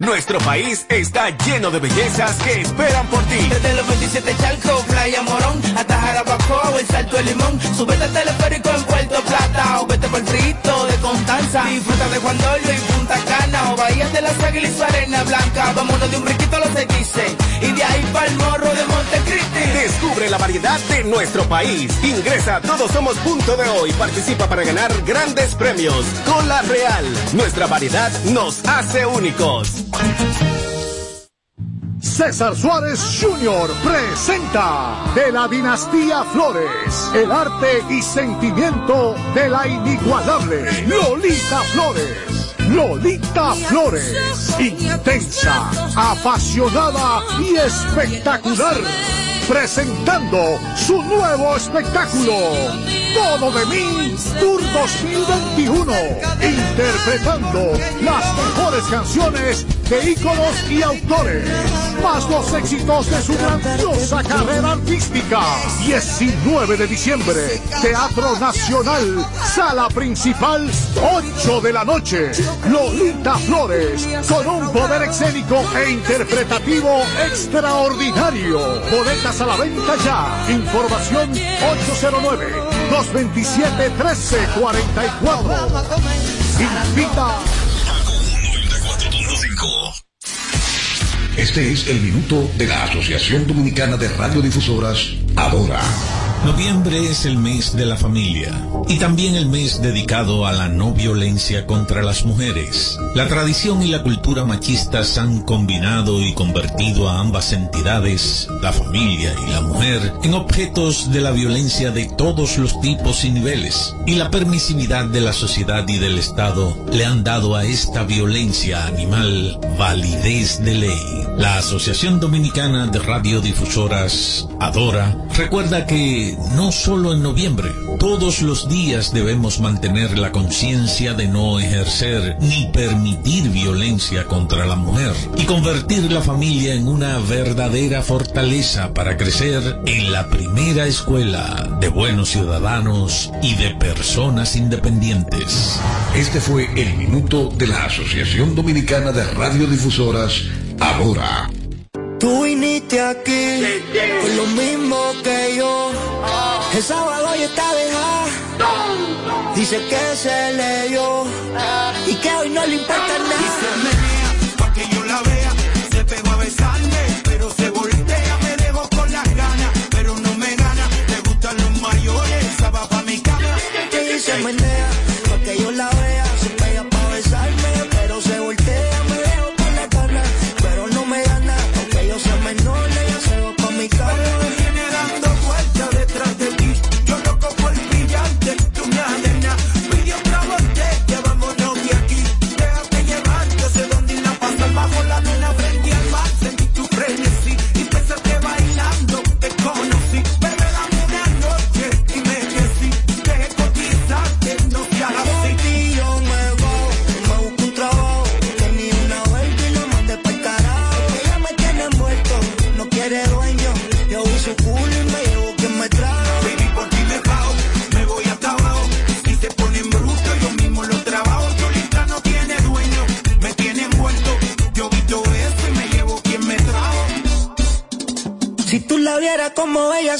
Nuestro país está lleno de bellezas que esperan por ti. Desde los 27 Chalco, Playa Morón, hasta Jarabacoa o el Salto de Limón. Súbete al teleférico en Puerto Plata o vete por el frito de Constanza. Disfruta de Juan Dolio y Punta Cana o Bahía de las Águilas y su arena blanca. Vámonos de un brinquito a los dice y de ahí para el morro de Montecristi. Descubre la variedad de nuestro país. Ingresa a Todos Somos Punto de Hoy. Participa para ganar grandes premios. Cola Real. Nuestra variedad nos hace únicos. César Suárez Jr. presenta de la dinastía Flores, el arte y sentimiento de la inigualable Lolita Flores. Lolita Flores, intensa, apasionada y espectacular, presentando su nuevo espectáculo, Todo de mí, Tour 2021, interpretando las mejores canciones de íconos y autores, más los éxitos de su grandiosa carrera artística. 19 de diciembre, Teatro Nacional, sala principal, 8 de la noche. Lolita Flores, con un poder escénico e interpretativo extraordinario. Boletas a la venta ya. Información 809-227-1344. Invita. Este es el minuto de la Asociación Dominicana de Radiodifusoras, Adora. Noviembre es el mes de la familia y también el mes dedicado a la no violencia contra las mujeres. La tradición y la cultura machistas han combinado y convertido a ambas entidades, la familia y la mujer, en objetos de la violencia de todos los tipos y niveles. Y la permisividad de la sociedad y del Estado le han dado a esta violencia animal validez de ley. La Asociación Dominicana de Radiodifusoras, Adora, recuerda que no solo en noviembre, todos los días debemos mantener la conciencia de no ejercer ni permitir violencia contra la mujer y convertir la familia en una verdadera fortaleza para crecer en la primera escuela de buenos ciudadanos y de personas independientes. Este fue el minuto de la Asociación Dominicana de Radiodifusoras, Adora. Tú viniste aquí con lo. El sábado ya está dejada. Dice que se leyó y que hoy no le importa nada. Pa' que yo la vea, se pegó a besarme, pero se voltea, me dejó con las ganas, pero no me gana, le gustan los mayores, esa va pa' mi cama. Y se menea,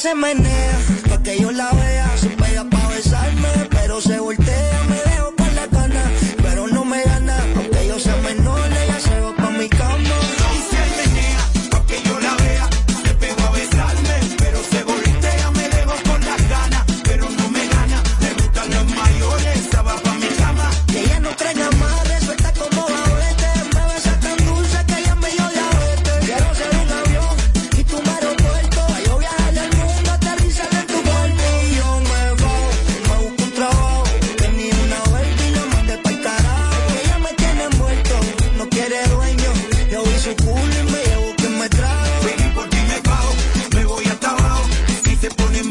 se menea,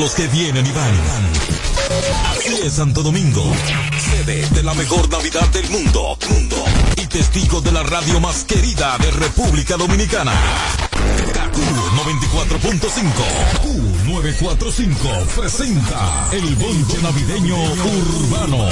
vehículos que vienen y van. Así es Santo Domingo, sede de la mejor Navidad del mundo, mundo, y testigo de la radio más querida de República Dominicana. Kaku 94.5, Kaku 945 presenta el bonche navideño urbano.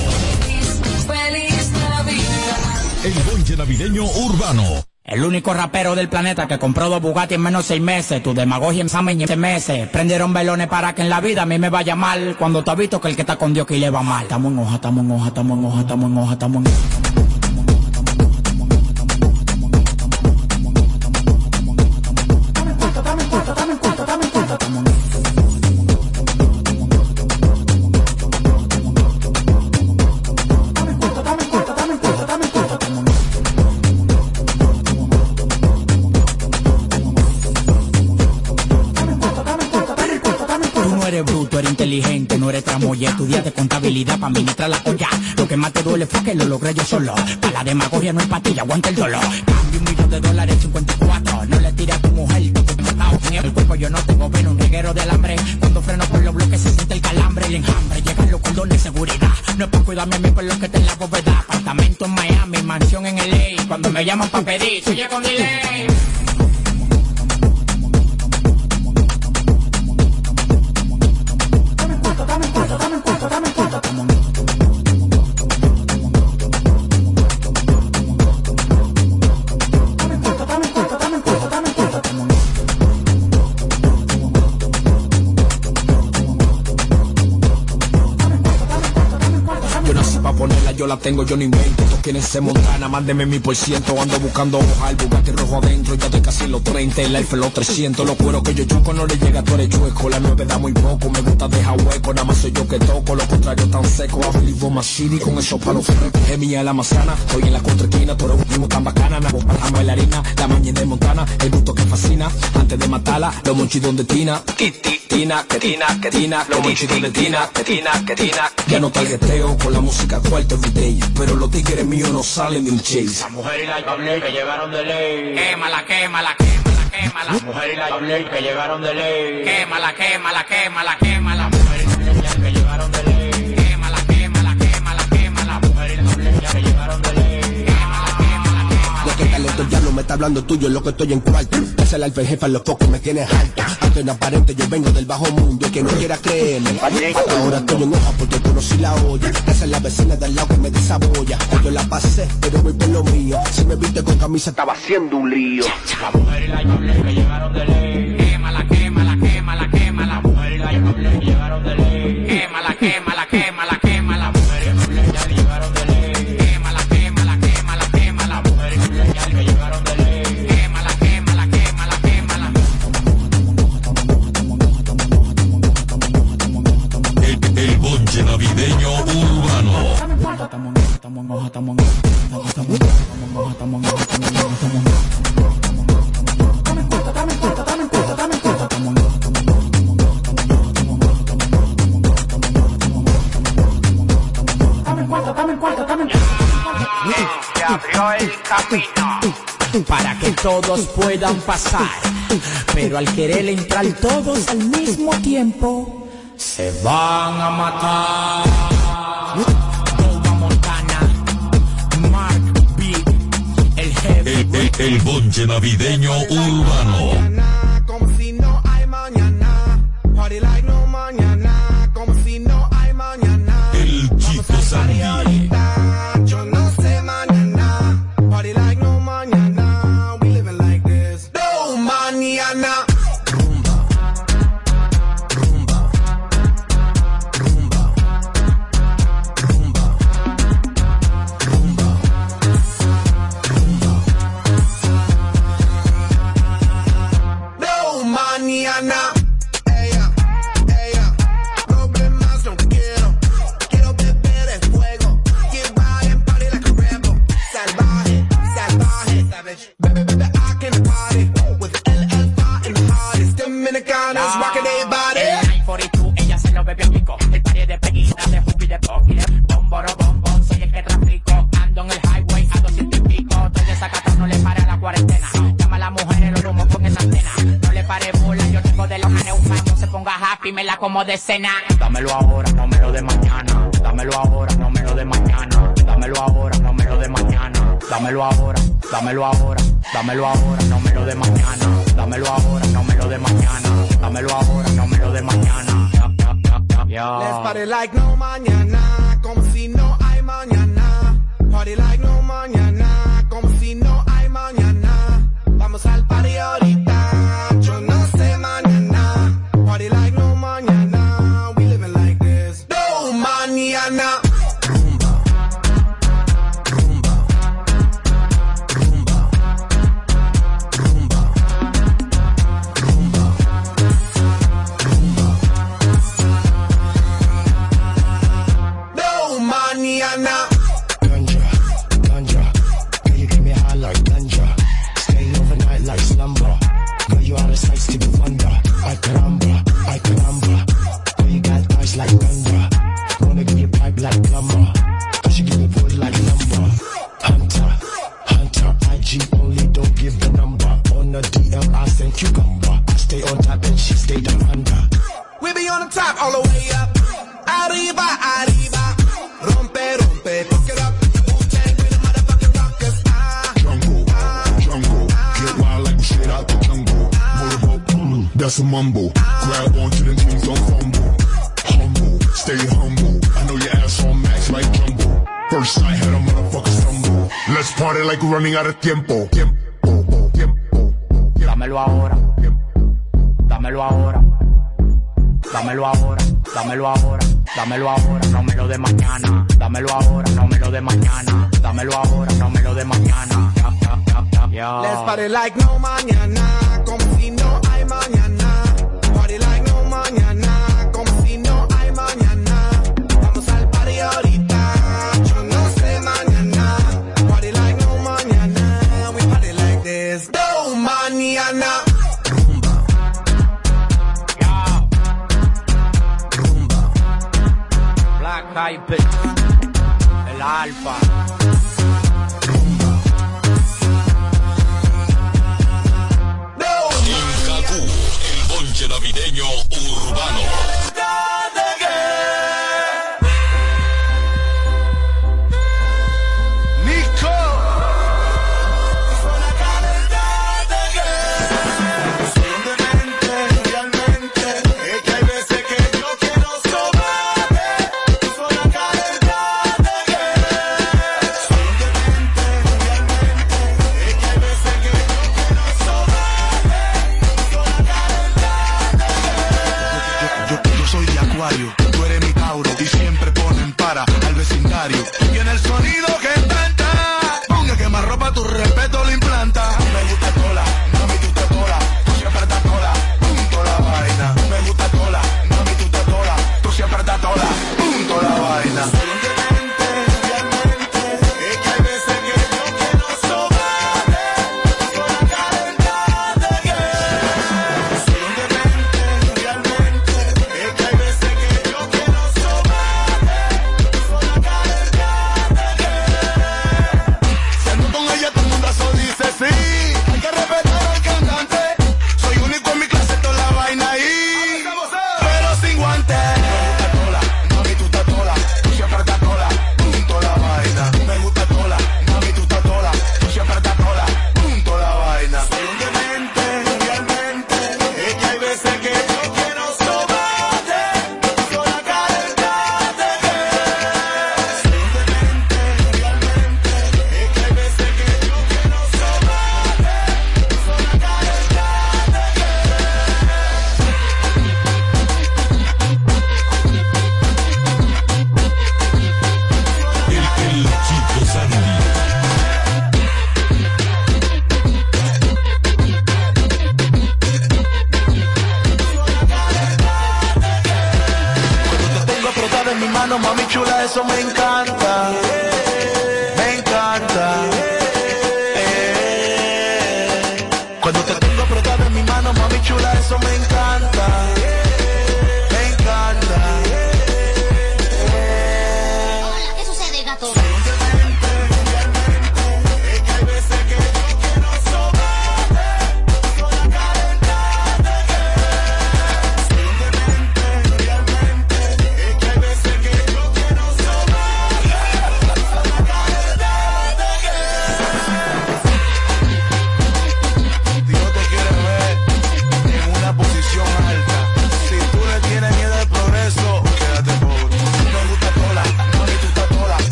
Feliz Navidad. El bonche navideño urbano. El único rapero del planeta que compró dos Bugatti en menos seis meses. Tu demagogia en en meses. Prendieron velones para que en la vida a mí me vaya mal. Cuando tú has visto que el que está con Dios que le va mal. Estamos en hoja, estamos en hoja, estamos en hoja, estamos en hoja, estamos en hoja. Inteligente, no eres tramoya. Estudiaste contabilidad para administrar la olla. Lo que más te duele fue que lo logré yo solo. Para la demagogia no es patilla, aguanta el dolor. Cambio un millón de dólares en 54. No le tires a tu mujer, tú te. En el cuerpo yo no tengo pena, un reguero de alambre. Cuando freno por los bloques se siente el calambre, el enjambre. Llegan los cordones de seguridad. No es por cuidarme a mí por lo que te la bóveda. Apartamento en Miami, mansión en LA. Cuando me llaman pa' pedir, soy con delay. La tengo, yo no invento. Todos quieren ser montana, mándeme mi por ciento. Ando buscando hoja, el Bugatti rojo adentro. Ya estoy casi los 30, el en los 300. Los cueros que yo chuco no le llega, tú eres chueco. La 9 da muy poco, me gusta dejar hueco. Nada más soy yo que toco, lo contrario tan seco. On my city con esos palos frescos. Es mía la manzana, estoy en la contraesquina. Tú eres un primo tan bacana, na la bailarina. La mañana de Montana, el gusto que fascina. Antes de matarla, los monchitos de Tina. Tina, que Tina, que Tina. Los monchitos de Tina, que Tina, que Tina. Ya no targeteo con la música cuarto Pero los tigres míos no salen de un chase. La mujer y la doble que llegaron de ley. Quémala, quémala, quémala, quémala. La mujer y la doble que llegaron de ley. Quémala, quémala, quémala, quémala. Me está hablando tuyo, lo que estoy en cuarto. Es el alfa jefa, los focos me tienes alto. Aunque no aparente, yo vengo del bajo mundo y que no quiera creerme. Ahora estoy en hoja porque conocí la olla. Esa es la vecina del lado que me desabolla. Yo la pasé, pero voy por lo mío. Si me viste con camisa, estaba haciendo un lío. La mujer y la doble que llegaron de ley. Quémala, quémala, quémala, quémala. La mujer y la que de ley. Todos puedan pasar. Pero al querer entrar todos al mismo tiempo, se van a matar. Nova Montana, Mark B, el. El, el, el bonche navideño urbano. Dámelo ahora, dámelo ahora, dámelo ahora, no me lo de mañana. Dámelo ahora, no me lo de mañana. Dámelo ahora, no me lo de mañana. Let's party like no mañana, como si no hay mañana. Party like no mañana, como si no hay tiempo.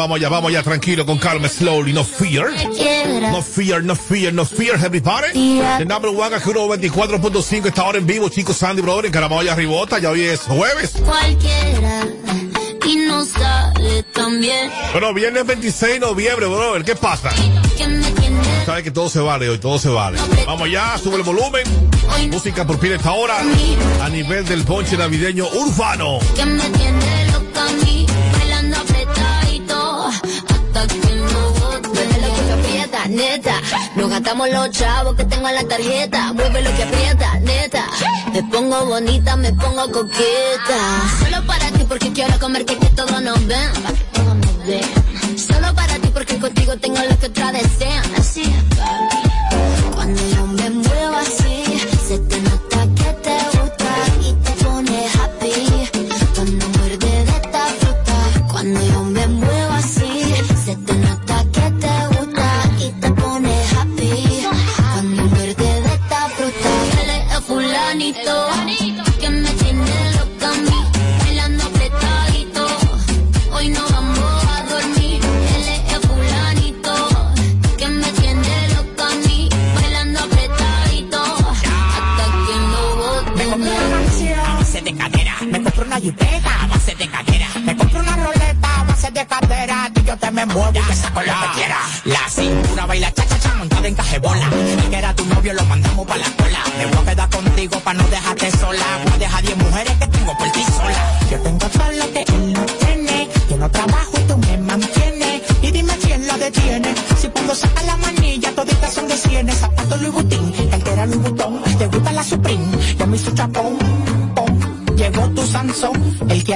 vamos allá, vamos allá, tranquilo, con calma, slowly, no fear. No fear, no fear, no fear, everybody. The number one, Akuro 24.5, está ahora en vivo, chicos, Sandy Brother, en Caramoya Ribota, ya hoy es jueves. Cualquiera. Y no sale tan. Bueno, viernes 26 de noviembre, brother, ¿qué pasa? Sabes que todo se vale hoy, todo se vale. Vamos allá, sube el volumen. Música por pie esta hora. A nivel del ponche navideño urbano. Me neta. Nos gastamos los chavos que tengo en la tarjeta. Mueve lo que aprieta, neta. Me pongo bonita, me pongo coqueta. Solo para ti porque quiero comer que todos nos ven. Todos nos ven. Solo para ti porque contigo tengo lo que otra desean. Así es,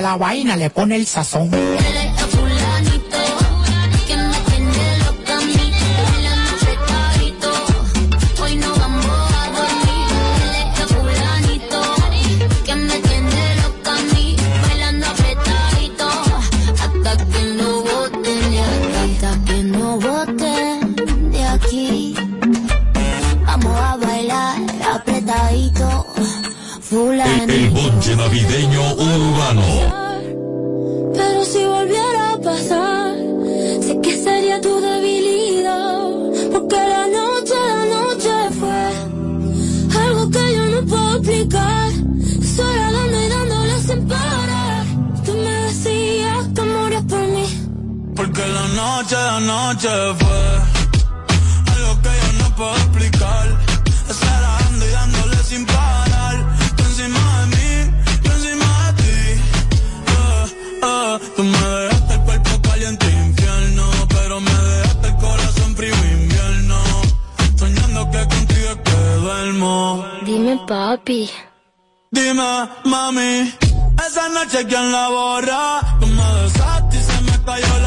la vaina le pone el sazón. noche, de noche fue algo que yo no puedo explicar. Esperando y dándole sin parar. Tú encima de mí, yo encima de ti. Eh, eh. Tú me dejaste el cuerpo caliente e infierno, pero me dejaste el corazón frío e invierno. Soñando que contigo es que duermo. Dime papi. Dime mami. Esa noche quien la borra, tú me besaste y se me cayó la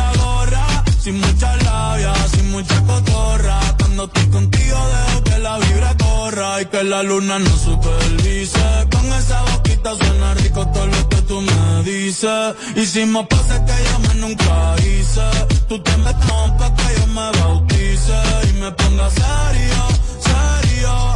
y que la luna no supervise. Con esa boquita suena rico todo lo que tú me dices. Hicimos pases que yo me nunca hice. Tú te metes pa' que yo me bautice y me ponga serio, serio.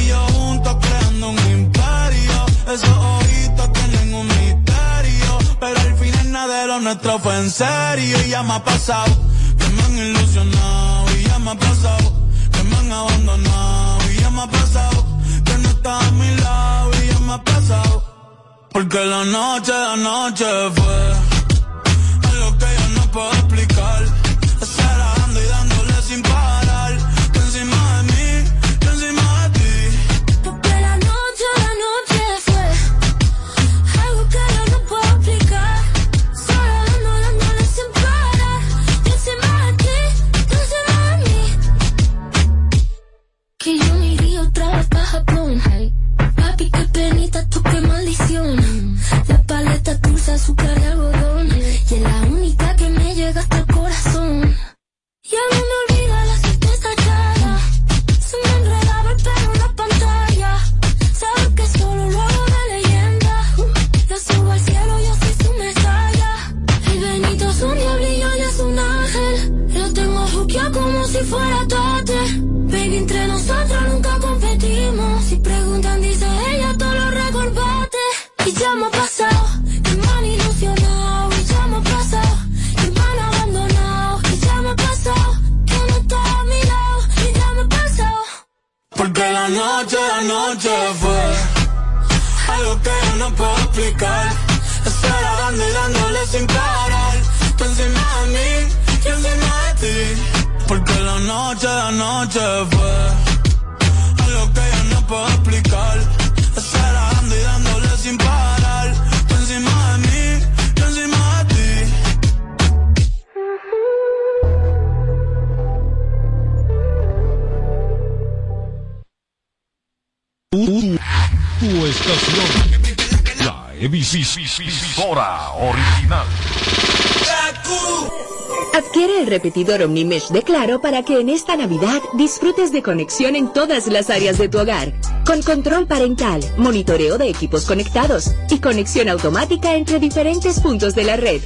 Y yo juntos creando un imperio. Esos ojitos tienen un misterio. Pero al final nada de lo nuestro fue en serio. Y ya me ha pasado que me han ilusionado. Y ya me ha pasado que me han abandonado a mi lado y ya me ha pasado. Porque la noche, la noche fue algo que yo no puedo explicar. gata dulce, azúcar y algodón. Y es la única que me llega hasta el corazón. Y aún no emisora original. Adquiere el repetidor Omnimesh de Claro para que en esta Navidad disfrutes de conexión en todas las áreas de tu hogar, con control parental, monitoreo de equipos conectados y conexión automática entre diferentes puntos de la red.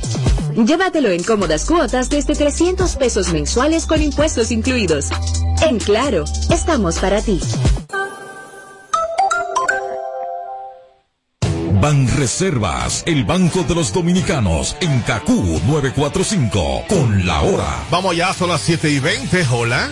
Llévatelo en cómodas cuotas desde 300 pesos mensuales con impuestos incluidos. En Claro, estamos para ti. Banreservas, el Banco de los Dominicanos, en CACU 945, con la hora. Vamos ya, son las 7 y 20, hola.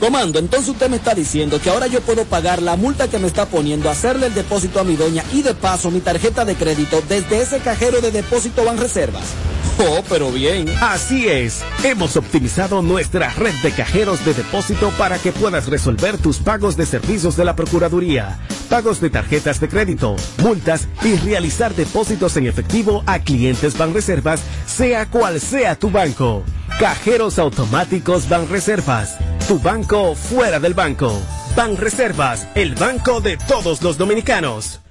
Comando, entonces usted me está diciendo que ahora yo puedo pagar la multa que me está poniendo, hacerle el depósito a mi doña y de paso mi tarjeta de crédito desde ese cajero de depósito Banreservas. Oh, pero bien. Así es, hemos optimizado nuestra red de cajeros de depósito para que puedas resolver tus pagos de servicios de la Procuraduría, pagos de tarjetas de crédito, multas y realizar depósitos en efectivo a clientes Banreservas, sea cual sea tu banco. Cajeros automáticos Banreservas, tu banco fuera del banco. Banreservas, el banco de todos los dominicanos.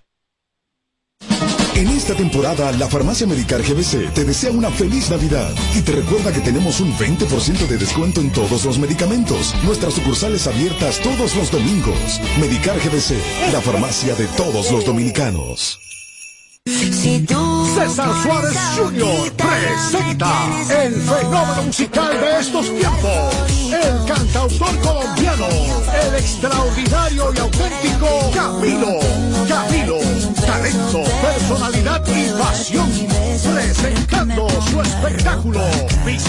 En esta temporada, la Farmacia Medicar GBC te desea una feliz Navidad y te recuerda que tenemos un 20% de descuento en todos los medicamentos. Nuestras sucursales abiertas todos los domingos. Medicar GBC, la farmacia de todos los dominicanos. César Suárez Jr. presenta el fenómeno musical de estos tiempos. El cantautor colombiano, el extraordinario y auténtico Camilo. Camilo, talento, personalidad y pasión. Presentando su espectáculo, Mis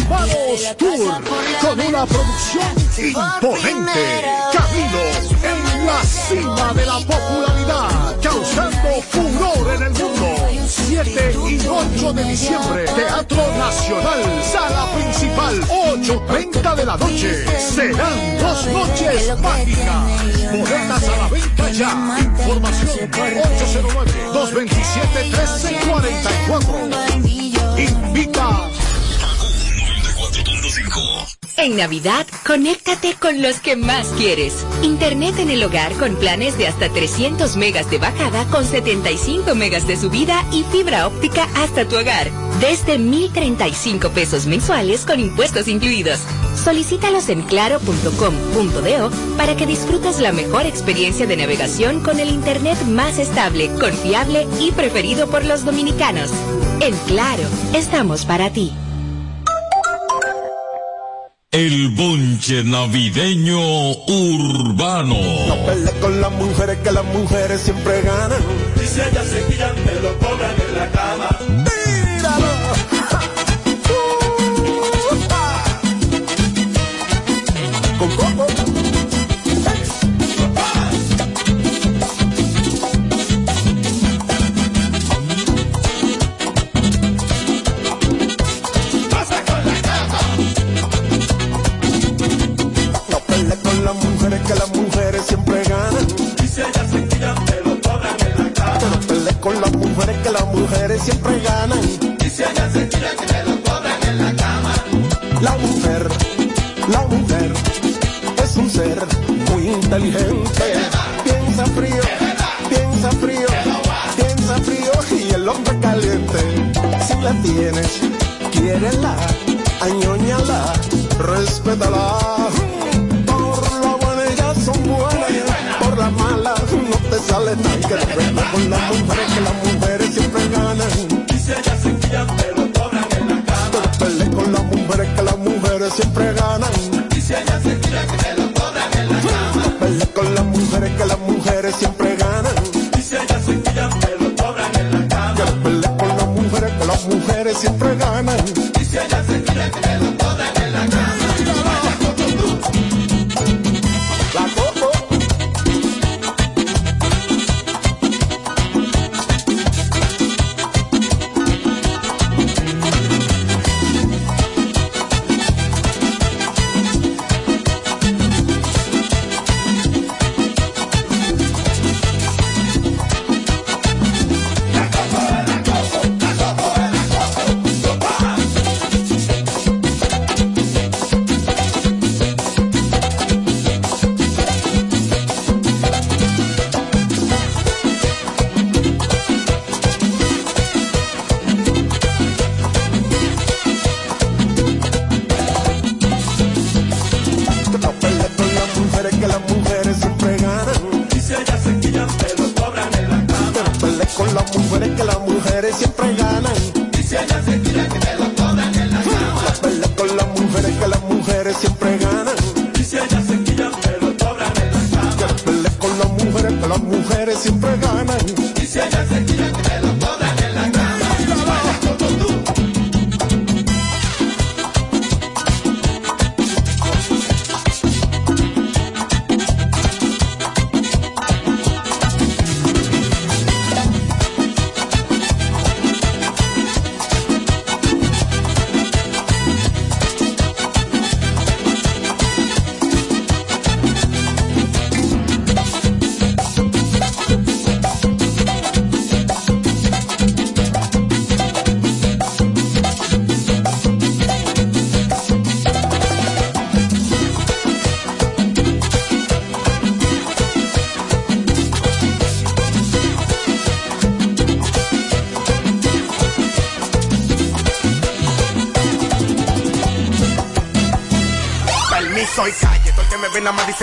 Tour, con una producción imponente. Camilo, la cima de la popularidad, causando furor en el mundo. 7 y 8 de diciembre, Teatro Nacional, sala principal, 8.30 de la noche. Serán dos noches mágicas. Boletas a la venta ya. Información 809-227-1344. Invita. En Navidad, conéctate con los que más quieres. Internet en el hogar con planes de hasta 300 megas de bajada con 75 megas de subida y fibra óptica hasta tu hogar. Desde 1,035 pesos mensuales con impuestos incluidos. Solicítalos en claro.com.do para que disfrutes la mejor experiencia de navegación con el Internet más estable, confiable y preferido por los dominicanos. En Claro, estamos para ti. El bonche navideño urbano. No pelees con las mujeres que las mujeres siempre ganan. Y si ellas se pillan, me lo cobran en la cama.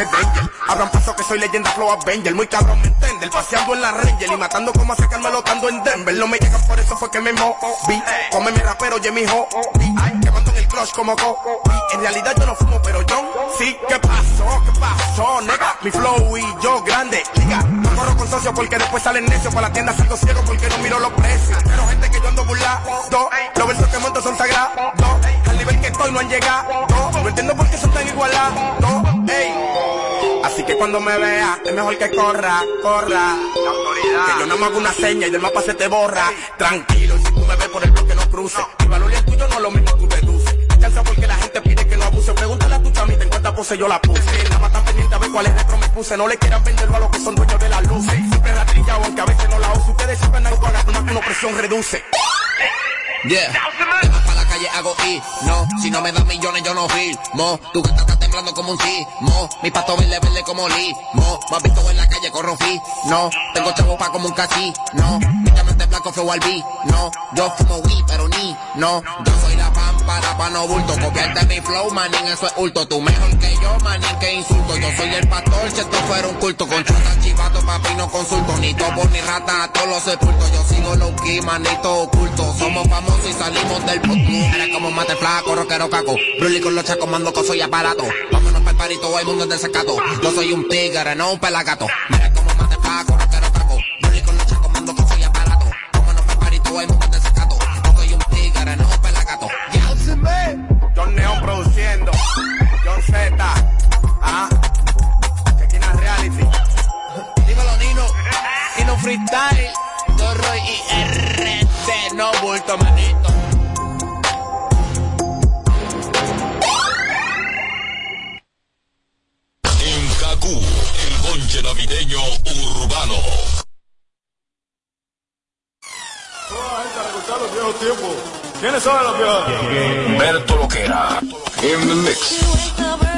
Danger. Abran paso que soy leyenda Flow Avenger. Muy cabrón, me entiende. Paseando en la Ranger y matando como a sacarme lotando en Denver. No me llegan por eso fue que me moví. Come mi rapero, Jimmy Ho. Quemando en el crush como go. En realidad yo no fumo, pero yo sí. ¿Qué pasó? ¿Qué pasó, nega? Mi flow y yo grande, liga. No corro con socios porque después salen necios. Para la tienda salgo ciego porque no miro los precios. Pero gente que yo ando burlando. Los versos que monto son sagrados. Al nivel que estoy no han llegado. No entiendo por qué son tan igualados. Que cuando me vea, es mejor que corra, corra. Que yo no me hago una seña y del mapa se te borra. Tranquilo, si tú me ves por el bloque no cruce. Mi valor y el tuyo no es lo mismo, tú deduces. Cansa porque la gente pide que no abuse. Pregúntale a tu chamita en cuánta pose yo la puse. Nada más tan pendiente a ver cuál es retro me puse. No le quieran venderlo a los que son dueños de las luces. Siempre ratrillado, aunque a veces no la uso. Ustedes siempre andan con una, una presión reduce. Yeah. Calle hago y no, si no me das millones yo no mo. Tu gata está temblando como un mo. Mi pato verde verde como mo. Más visto en la calle corro no. Tengo chavo pa' como un cachi, no. Mi diamante blanco flow al no. Yo fumo weed pero ni, no. Yo soy pámpara pa' no bulto. Copiarte mi flow, manín, eso es hurto. Tú mejor que yo, manín, que insulto. Yo soy el pastor, si esto fuera un culto. Con chuta chivato, papi, no consulto. Ni topo ni rata, a todos los sepultos. Yo sigo low key, manito oculto. Somos famosos y salimos del puto. Eres como mate flaco, rockero caco. Brully con los chacos, mando coso y aparato. Vámonos pa'l parito, hay mundo en desacato. Yo soy un tigre, no un pelagato. Eres como mate flaco, rockero ¿Quiénes son los viejos? Berto Loquera. In the mix.